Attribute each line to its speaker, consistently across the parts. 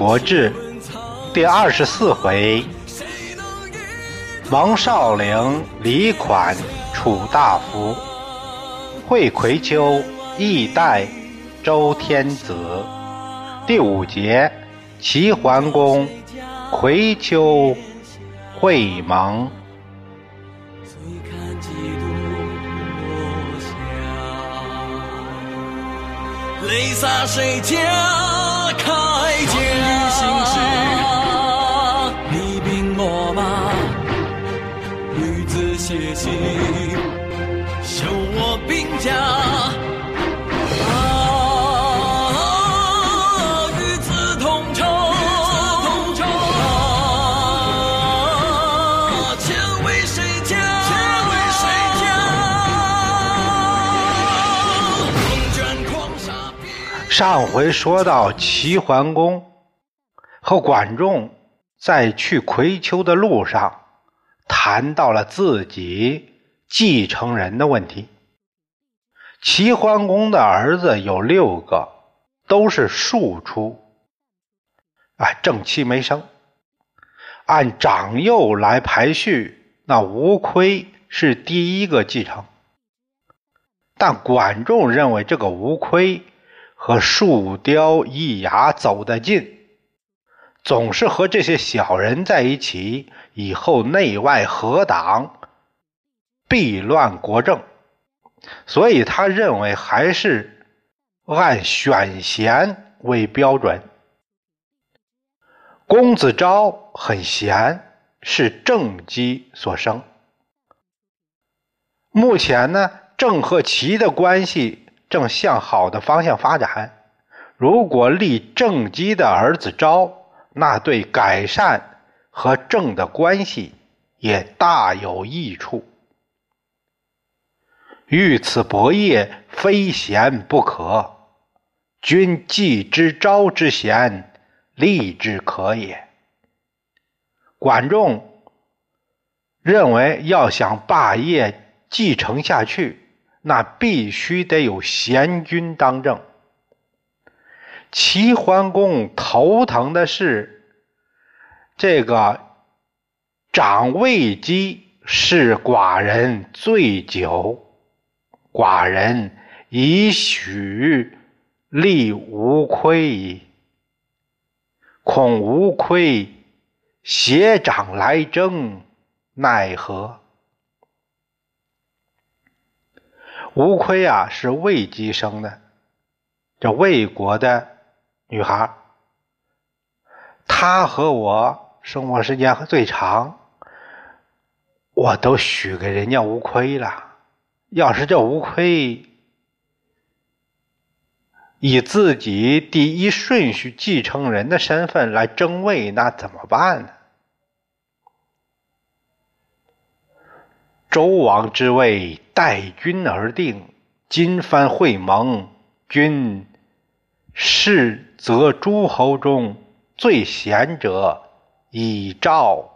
Speaker 1: 国志第二十四回：王少陵李款楚大夫，会葵丘义代周天子。第五节：齐桓公葵丘会盟。
Speaker 2: 泪洒谁家？开疆，厉兵秣马，女子写信，修我兵家。
Speaker 1: 上回说到齐桓公和管仲在去葵丘的路上，谈到了自己继承人的问题。齐桓公的儿子有六个，都是庶出，啊，正妻没生。按长幼来排序，那吴亏是第一个继承，但管仲认为这个吴亏。和树雕易牙走得近，总是和这些小人在一起，以后内外合党，必乱国政。所以他认为还是按选贤为标准。公子昭很贤，是正姬所生。目前呢，郑和齐的关系。正向好的方向发展。如果立正姬的儿子昭，那对改善和正的关系也大有益处。欲此伯业，非贤不可。君既知昭之贤，立之可也。管仲认为，要想霸业继承下去。那必须得有贤君当政。齐桓公头疼的是，这个长卫姬是寡人醉酒，寡人已许立无亏矣。恐无亏携长来争，奈何？吴亏啊，是魏姬生的，这魏国的女孩。她和我生活时间最长，我都许给人家吴亏了。要是这吴亏以自己第一顺序继承人的身份来争位，那怎么办呢？周王之位，待君而定。今番会盟，君是则诸侯中最贤者，以赵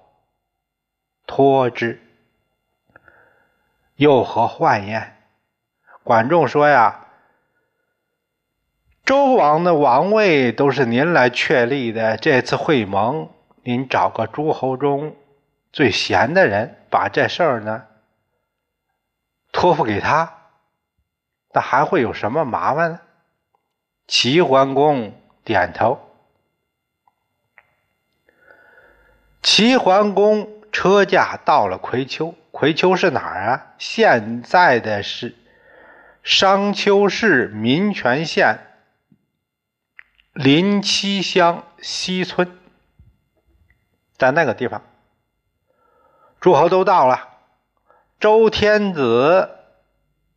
Speaker 1: 托之。又何患焉？管仲说呀：“周王的王位都是您来确立的，这次会盟，您找个诸侯中最贤的人，把这事儿呢。”托付给他，那还会有什么麻烦呢？齐桓公点头。齐桓公车驾到了葵丘，葵丘是哪儿啊？现在的是商丘市民权县临七乡西村，在那个地方，诸侯都到了。周天子，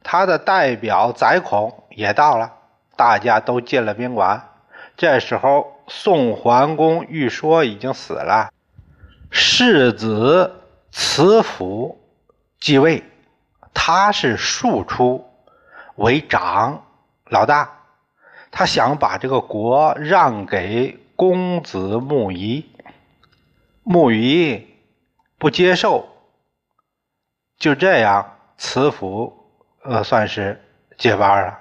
Speaker 1: 他的代表宰孔也到了，大家都进了宾馆。这时候，宋桓公欲说已经死了，世子慈父继位，他是庶出，为长老大，他想把这个国让给公子穆仪，穆仪不接受。就这样，慈父呃算是接班了。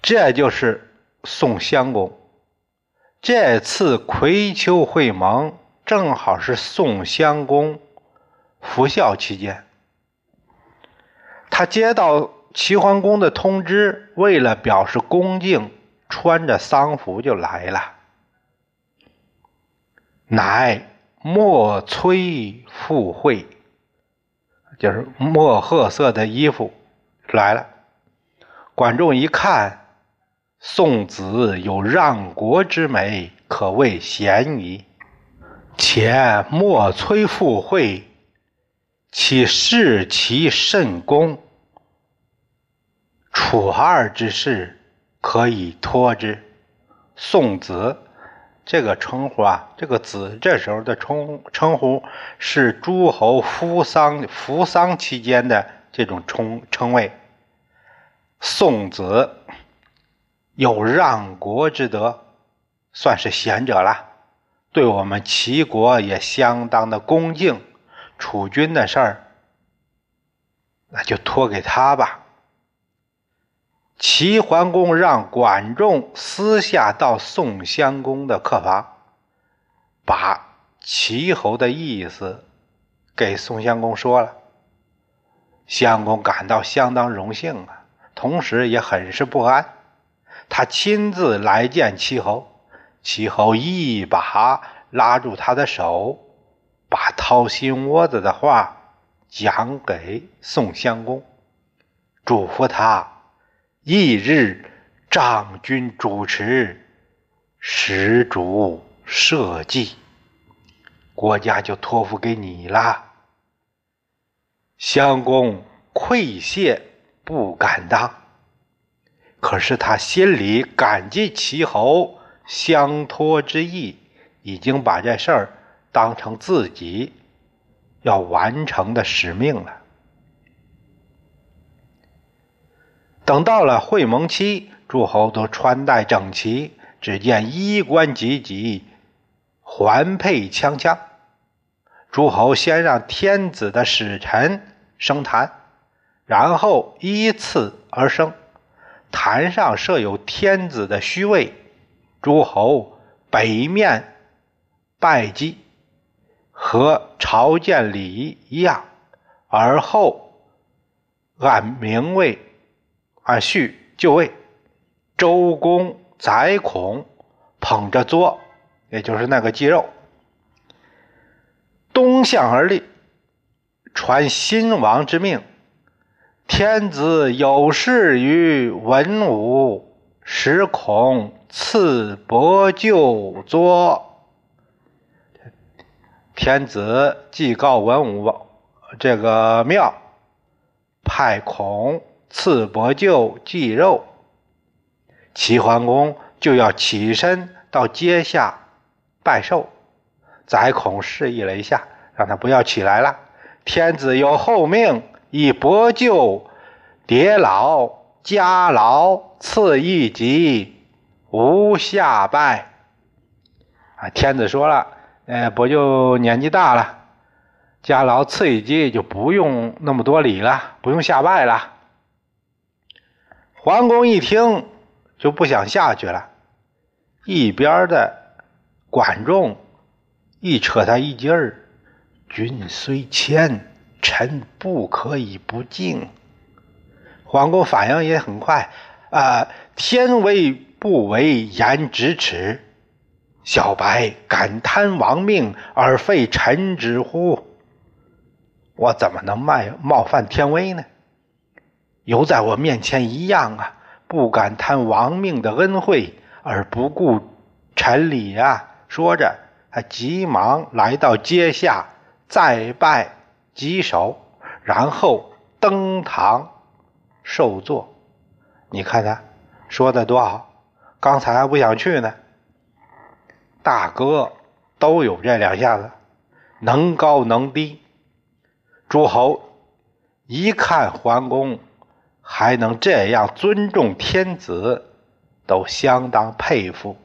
Speaker 1: 这就是宋襄公。这次葵丘会盟正好是宋襄公服孝期间，他接到齐桓公的通知，为了表示恭敬，穿着丧服就来了。乃墨崔赴会，就是墨褐色的衣服来了。管仲一看，宋子有让国之美，可谓贤矣。且墨崔赴会，其视其甚恭，楚二之事，可以托之。宋子。这个称呼啊，这个子这时候的称称呼是诸侯服丧服丧期间的这种称称谓。宋子有让国之德，算是贤者了，对我们齐国也相当的恭敬。楚军的事儿，那就托给他吧。齐桓公让管仲私下到宋襄公的客房，把齐侯的意思给宋襄公说了。襄公感到相当荣幸啊，同时也很是不安。他亲自来见齐侯，齐侯一把拉住他的手，把掏心窝子的话讲给宋襄公，嘱咐他。翌日，张军主持，使主社稷，国家就托付给你了。襄公愧谢，不敢当。可是他心里感激齐侯相托之意，已经把这事儿当成自己要完成的使命了。等到了会盟期，诸侯都穿戴整齐，只见衣冠济济，环佩锵锵。诸侯先让天子的使臣升坛，然后依次而升。坛上设有天子的虚位，诸侯北面拜祭，和朝见礼一样，而后按名位。按序就位，周公宰孔捧着桌，也就是那个鸡肉，东向而立，传新王之命。天子有事于文武，使孔赐伯就桌。天子祭告文武这个庙，派孔。赐伯舅祭肉，齐桓公就要起身到阶下拜寿。宰孔示意了一下，让他不要起来了。天子有厚命，以伯舅叠老家老赐一级，无下拜。啊，天子说了，呃，伯舅年纪大了，家老赐一级就不用那么多礼了，不用下拜了。桓公一听就不想下去了，一边的管仲一扯他一劲儿：“君虽谦，臣不可以不敬。”桓公反应也很快：“啊，天为不为，言咫尺，小白敢贪王命而废臣之乎？我怎么能冒冒犯天威呢？”犹在我面前一样啊！不敢贪王命的恩惠而不顾臣礼啊！说着，他急忙来到阶下，再拜几首，然后登堂受坐。你看他说的多好，刚才还不想去呢。大哥都有这两下子，能高能低。诸侯一看桓公。还能这样尊重天子，都相当佩服。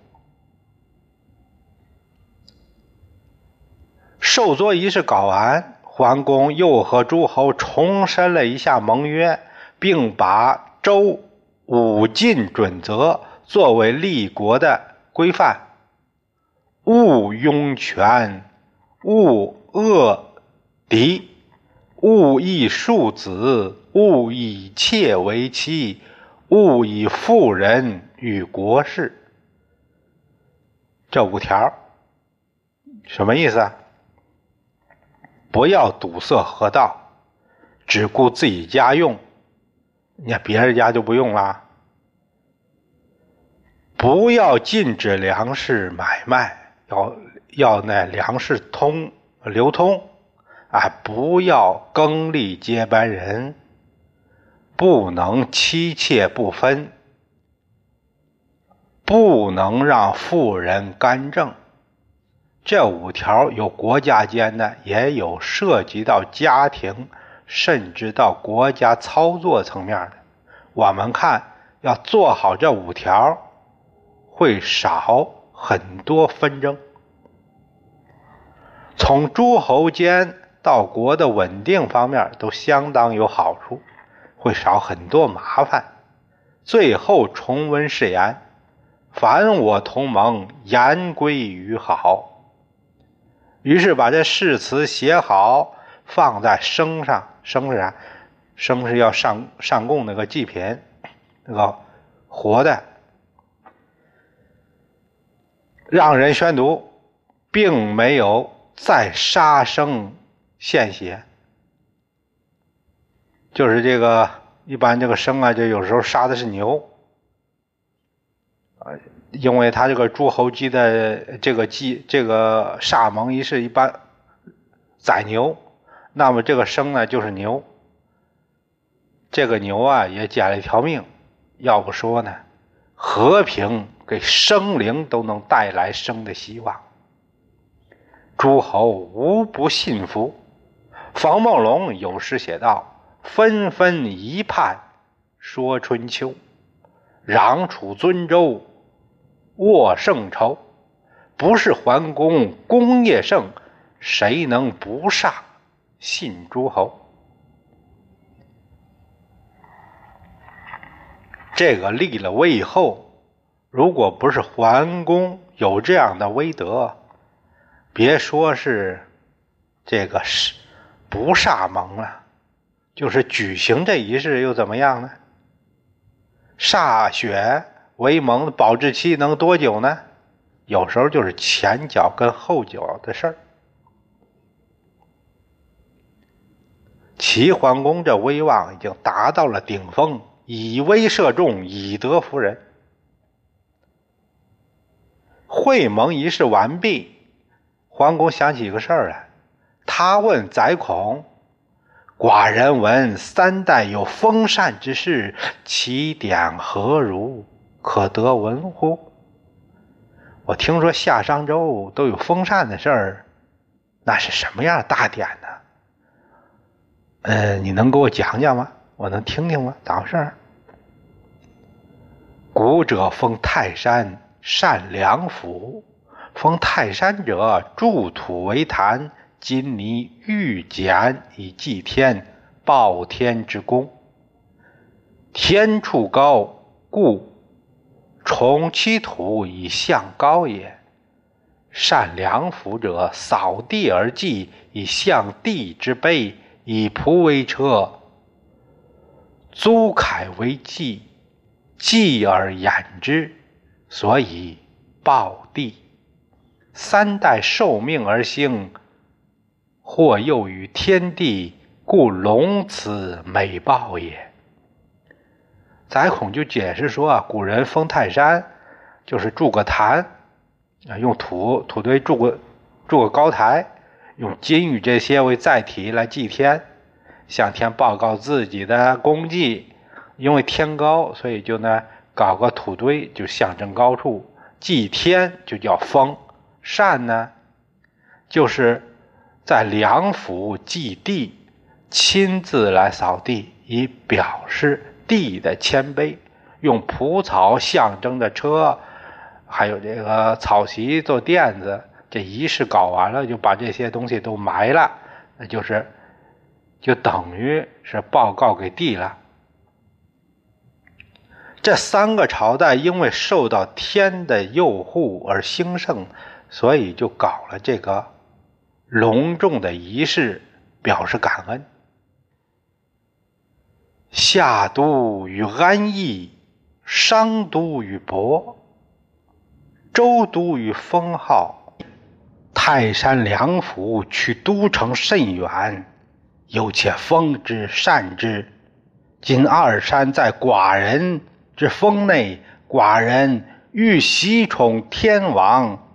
Speaker 1: 受桌仪式搞完，桓公又和诸侯重申了一下盟约，并把周五禁准则作为立国的规范：勿拥权，勿恶敌，勿以庶子，勿以妾为妻，勿以妇人与国事。这五条什么意思啊？不要堵塞河道，只顾自己家用，那别人家就不用啦。不要禁止粮食买卖，要要那粮食通流通啊！不要更立接班人，不能妻妾不分，不能让妇人干政。这五条有国家间的，也有涉及到家庭，甚至到国家操作层面的。我们看要做好这五条，会少很多纷争。从诸侯间到国的稳定方面，都相当有好处，会少很多麻烦。最后重温誓言：凡我同盟，言归于好。于是把这誓词写好，放在升上。升是啥？升是要上上供那个祭品，那个活的，让人宣读，并没有再杀生献血。就是这个一般这个生啊，就有时候杀的是牛，啊。因为他这个诸侯姬的这个祭，这个煞盟仪式一般宰牛，那么这个生呢就是牛，这个牛啊也捡了一条命。要不说呢，和平给生灵都能带来生的希望。诸侯无不信服。房梦龙有诗写道：“纷纷一盼说春秋，攘楚尊周。”握圣朝，不是桓公功业盛，谁能不煞信诸侯？这个立了位以后，如果不是桓公有这样的威德，别说是这个是不煞盟了，就是举行这仪式又怎么样呢？歃血。为盟的保质期能多久呢？有时候就是前脚跟后脚的事儿。齐桓公这威望已经达到了顶峰，以威慑众，以德服人。会盟仪式完毕，桓公想起一个事儿来，他问宰孔：“寡人闻三代有封禅之事，其典何如？”可得闻乎？我听说夏商周都有封禅的事儿，那是什么样大典呢？嗯，你能给我讲讲吗？我能听听吗？咋回事？古者封泰山，善良府；封泰山者，筑土为坛，金泥玉简以祭天，报天之功。天处高，故。重其土以象高也，善良府者，扫地而祭，以象地之卑；以仆为车，租凯为祭，祭而掩之，所以报地。三代受命而兴，或又与天地，故隆此美报也。宰孔就解释说啊，古人封泰山，就是筑个坛，啊，用土土堆筑个筑个高台，用金玉这些为载体来祭天，向天报告自己的功绩。因为天高，所以就呢搞个土堆，就象征高处。祭天就叫封，善呢，就是在梁府祭地，亲自来扫地，以表示。地的谦卑，用蒲草象征的车，还有这个草席做垫子，这仪式搞完了，就把这些东西都埋了，那就是，就等于是报告给地了。这三个朝代因为受到天的佑护而兴盛，所以就搞了这个隆重的仪式，表示感恩。夏都与安邑，商都与伯，周都与封号，泰山两府去都城甚远，有且封之善之。今二山在寡人。之封内，寡人欲袭宠天王，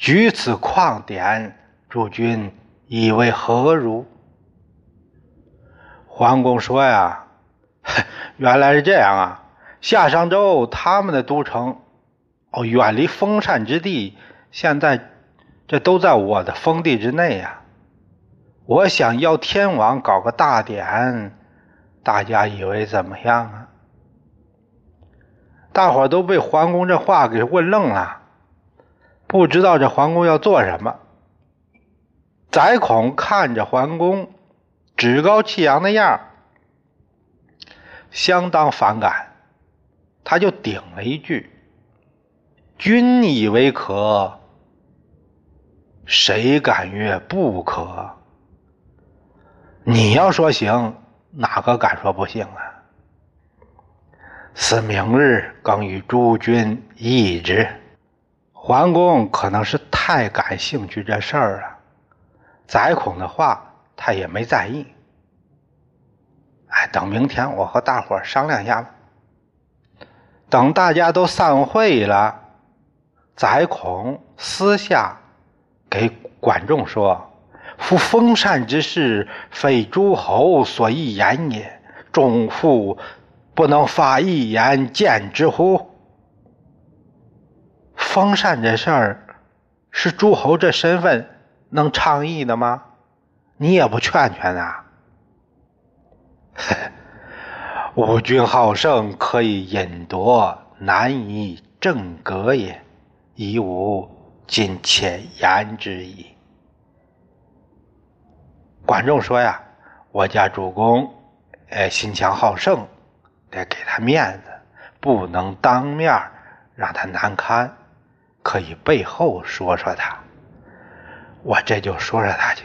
Speaker 1: 举此旷典，诸君以为何如？桓公说呀，原来是这样啊！夏商周他们的都城，哦，远离封禅之地，现在这都在我的封地之内呀。我想要天王搞个大典，大家以为怎么样啊？大伙都被桓公这话给问愣了，不知道这桓公要做什么。宰孔看着桓公趾高气扬的样相当反感，他就顶了一句：“君以为可，谁敢曰不可？你要说行，哪个敢说不行啊？”思明日更与诸君议之。桓公可能是太感兴趣这事儿了，宰孔的话他也没在意。哎，等明天我和大伙商量一下吧。等大家都散会了，宰孔私下给管仲说：“夫封禅之事，非诸侯所宜言也。众妇。”不能发一言见之乎？封禅这事儿是诸侯这身份能倡议的吗？你也不劝劝呐？吾君好胜，可以引夺，难以正格也。以吾今且言之矣。管仲说呀，我家主公，呃，心强好胜。得给他面子，不能当面让他难堪，可以背后说说他。我这就说说他去。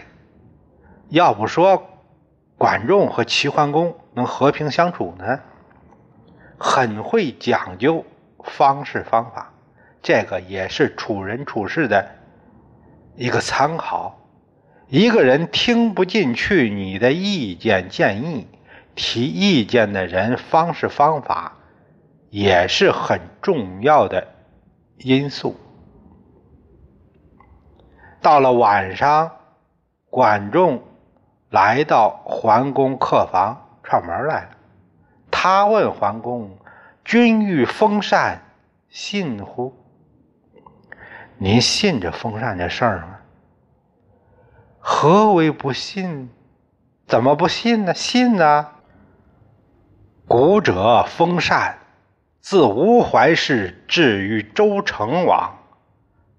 Speaker 1: 要不说管仲和齐桓公能和平相处呢？很会讲究方式方法，这个也是处人处事的一个参考。一个人听不进去你的意见建议。提意见的人方式方法也是很重要的因素。到了晚上，管仲来到桓公客房串门来了。他问桓公：“君欲封禅，信乎？您信这封禅这事儿吗？何为不信？怎么不信呢？信呢？”古者封禅，自吴怀氏至于周成王，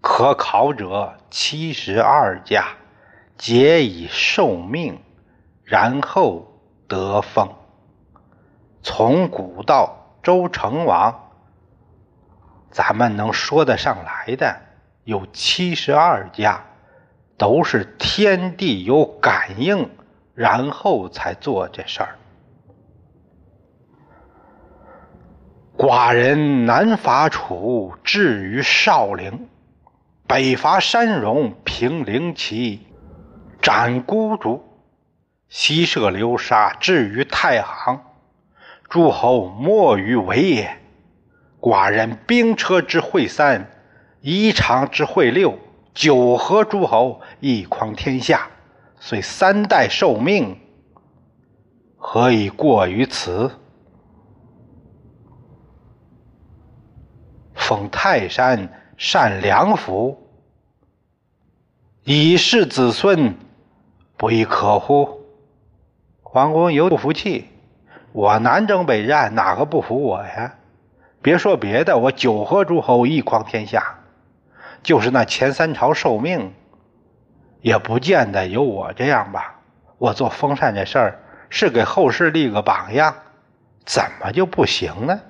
Speaker 1: 可考者七十二家，皆以受命，然后得封。从古到周成王，咱们能说得上来的有七十二家，都是天地有感应，然后才做这事儿。寡人南伐楚，至于少陵；北伐山戎，平陵齐，斩孤竹；西射流沙，至于太行。诸侯莫于为也。寡人兵车之会三，衣裳之会六，九合诸侯，一匡天下，遂三代受命，何以过于此？封泰山善良福，以示子孙，不亦可乎？桓公有不服气，我南征北战，哪个不服我呀？别说别的，我九合诸侯，一匡天下，就是那前三朝受命，也不见得有我这样吧？我做封禅这事儿，是给后世立个榜样，怎么就不行呢？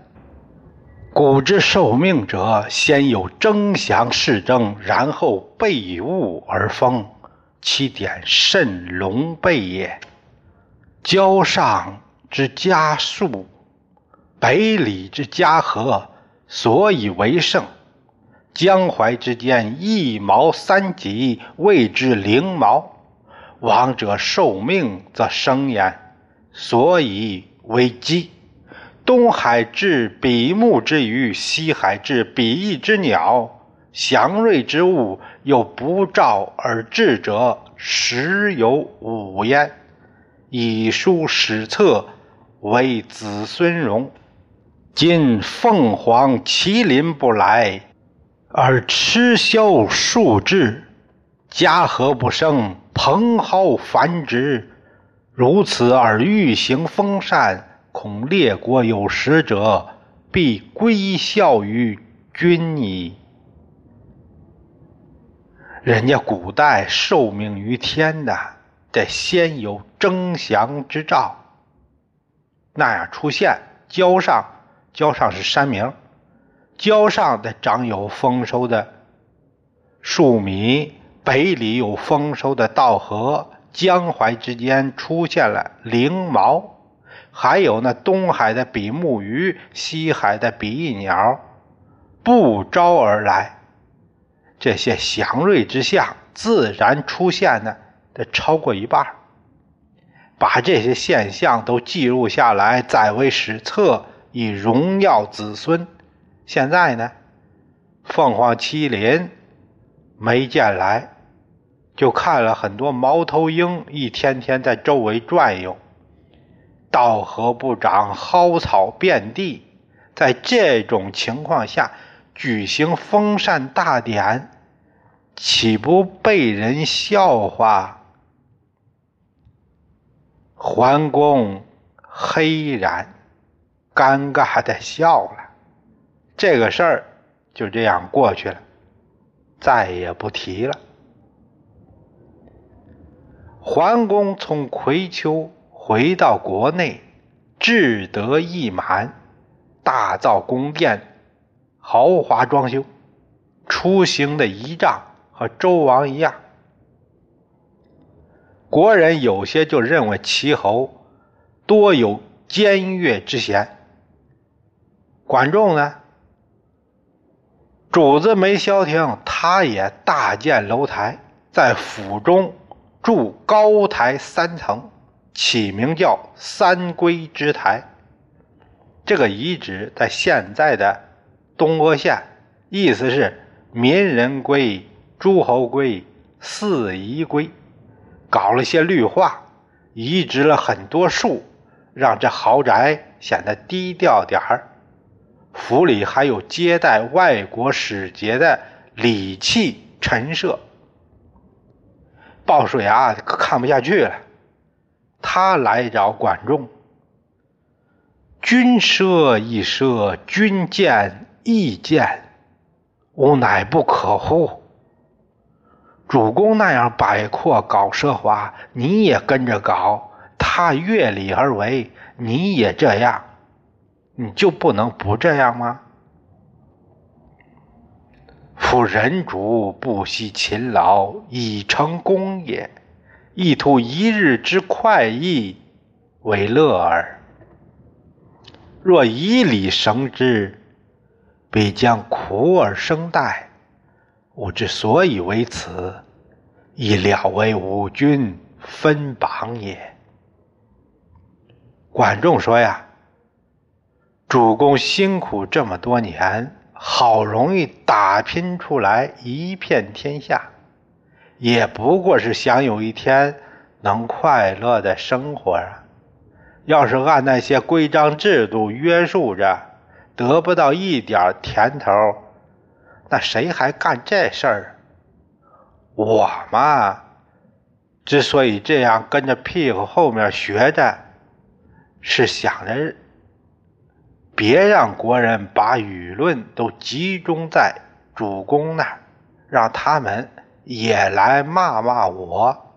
Speaker 1: 古之受命者，先有征祥事征，然后备物而封，其典甚隆备也。交上之家数，北里之家和，所以为盛。江淮之间，一毛三级，谓之灵毛。王者受命则生焉，所以为基。东海至比目之鱼，西海至比翼之鸟，祥瑞之物，又不召而至者，实有五焉。以书史册，为子孙荣。今凤凰麒麟不来，而鸱枭数至，家和不生，蓬蒿繁殖，如此而欲行风善。恐列国有识者，必归效于君矣。人家古代受命于天的，得先有征祥之兆，那样出现。郊上，郊上是山名，郊上的长有丰收的树米，北里有丰收的稻禾，江淮之间出现了灵毛。还有那东海的比目鱼，西海的比翼鸟，不招而来，这些祥瑞之象自然出现的得超过一半。把这些现象都记录下来，载为史册，以荣耀子孙。现在呢，凤凰麒麟没见来，就看了很多猫头鹰，一天天在周围转悠。稻禾不长，蒿草遍地。在这种情况下举行封禅大典，岂不被人笑话？桓公黑然，尴尬的笑了。这个事儿就这样过去了，再也不提了。桓公从葵丘。回到国内，志得意满，大造宫殿，豪华装修，出行的仪仗和周王一样。国人有些就认为齐侯多有奸越之嫌。管仲呢，主子没消停，他也大建楼台，在府中筑高台三层。起名叫三归之台，这个遗址在现在的东阿县，意思是民人归、诸侯归、四夷归，搞了些绿化，移植了很多树，让这豪宅显得低调点儿。府里还有接待外国使节的礼器陈设。鲍叔牙看不下去了。他来找管仲，君奢亦奢，君贱亦贱，吾乃不可乎？主公那样摆阔搞奢华，你也跟着搞；他越礼而为，你也这样，你就不能不这样吗？夫人主不惜勤劳以成功也。意图一日之快意为乐耳。若以礼绳之，必将苦而生殆。吾之所以为此，以了为吾君分榜也。管仲说呀：“主公辛苦这么多年，好容易打拼出来一片天下。”也不过是想有一天能快乐的生活啊！要是按那些规章制度约束着，得不到一点甜头，那谁还干这事儿？我嘛，之所以这样跟着屁股后面学着，是想着别让国人把舆论都集中在主公那儿，让他们。也来骂骂我，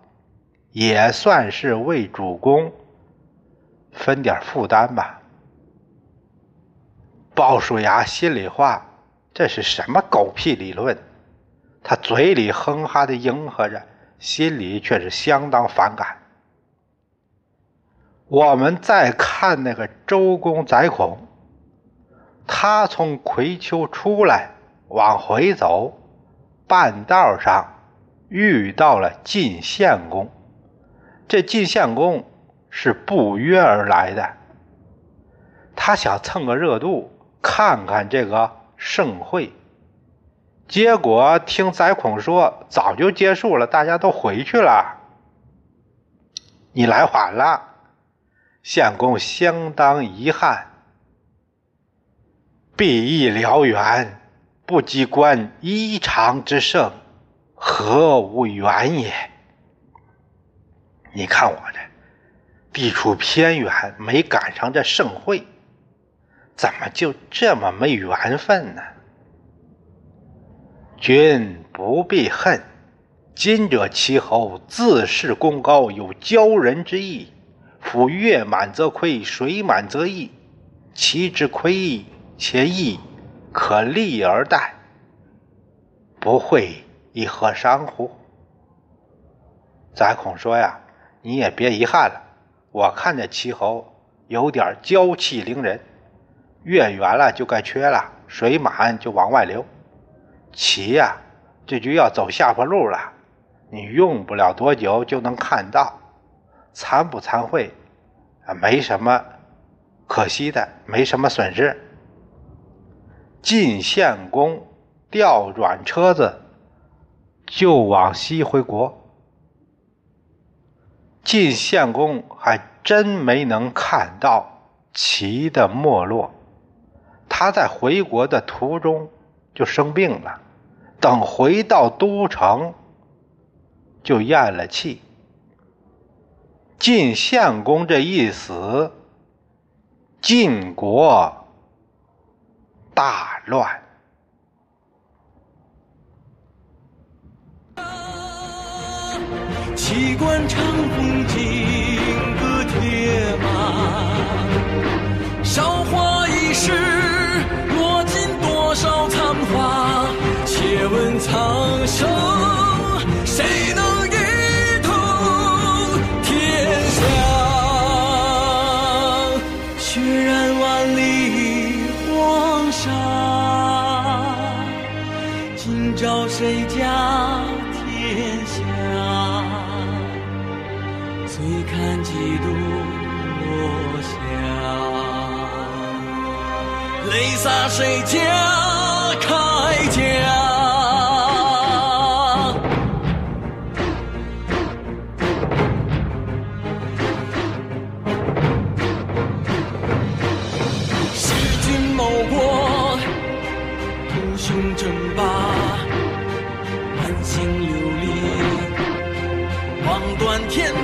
Speaker 1: 也算是为主公分点负担吧。鲍叔牙心里话：这是什么狗屁理论？他嘴里哼哈的应和着，心里却是相当反感。我们再看那个周公宰孔，他从葵丘出来，往回走，半道上遇到了晋献公。这晋献公是不约而来的，他想蹭个热度，看看这个盛会。结果听宰孔说早就结束了，大家都回去了。你来晚了，献公相当遗憾。毕义辽远，不及观一场之盛，何无远也？你看我这地处偏远，没赶上这盛会，怎么就这么没缘分呢？君不必恨，今者齐侯自恃功高，有骄人之意。夫月满则亏，水满则溢。其之亏且溢，可立而待，不会以何伤乎？宰孔说呀，你也别遗憾了。我看这齐侯有点娇气凌人，月圆了就该缺了，水满就往外流。齐呀，这局要走下坡路了。你用不了多久就能看到，参不参会啊？没什么可惜的，没什么损失。晋献公调转车子就往西回国。晋献公还真没能看到齐的没落，他在回国的途中。就生病了，等回到都城，就咽了气。晋献公这一死，晋国大乱。
Speaker 2: 齐关长风金戈铁马，韶华易逝，落尽多少残花？且问苍生，谁能一统天下？血染万里黄沙，今朝谁家洒谁家铠甲？弑君谋国，图雄争霸，满心流离。望断天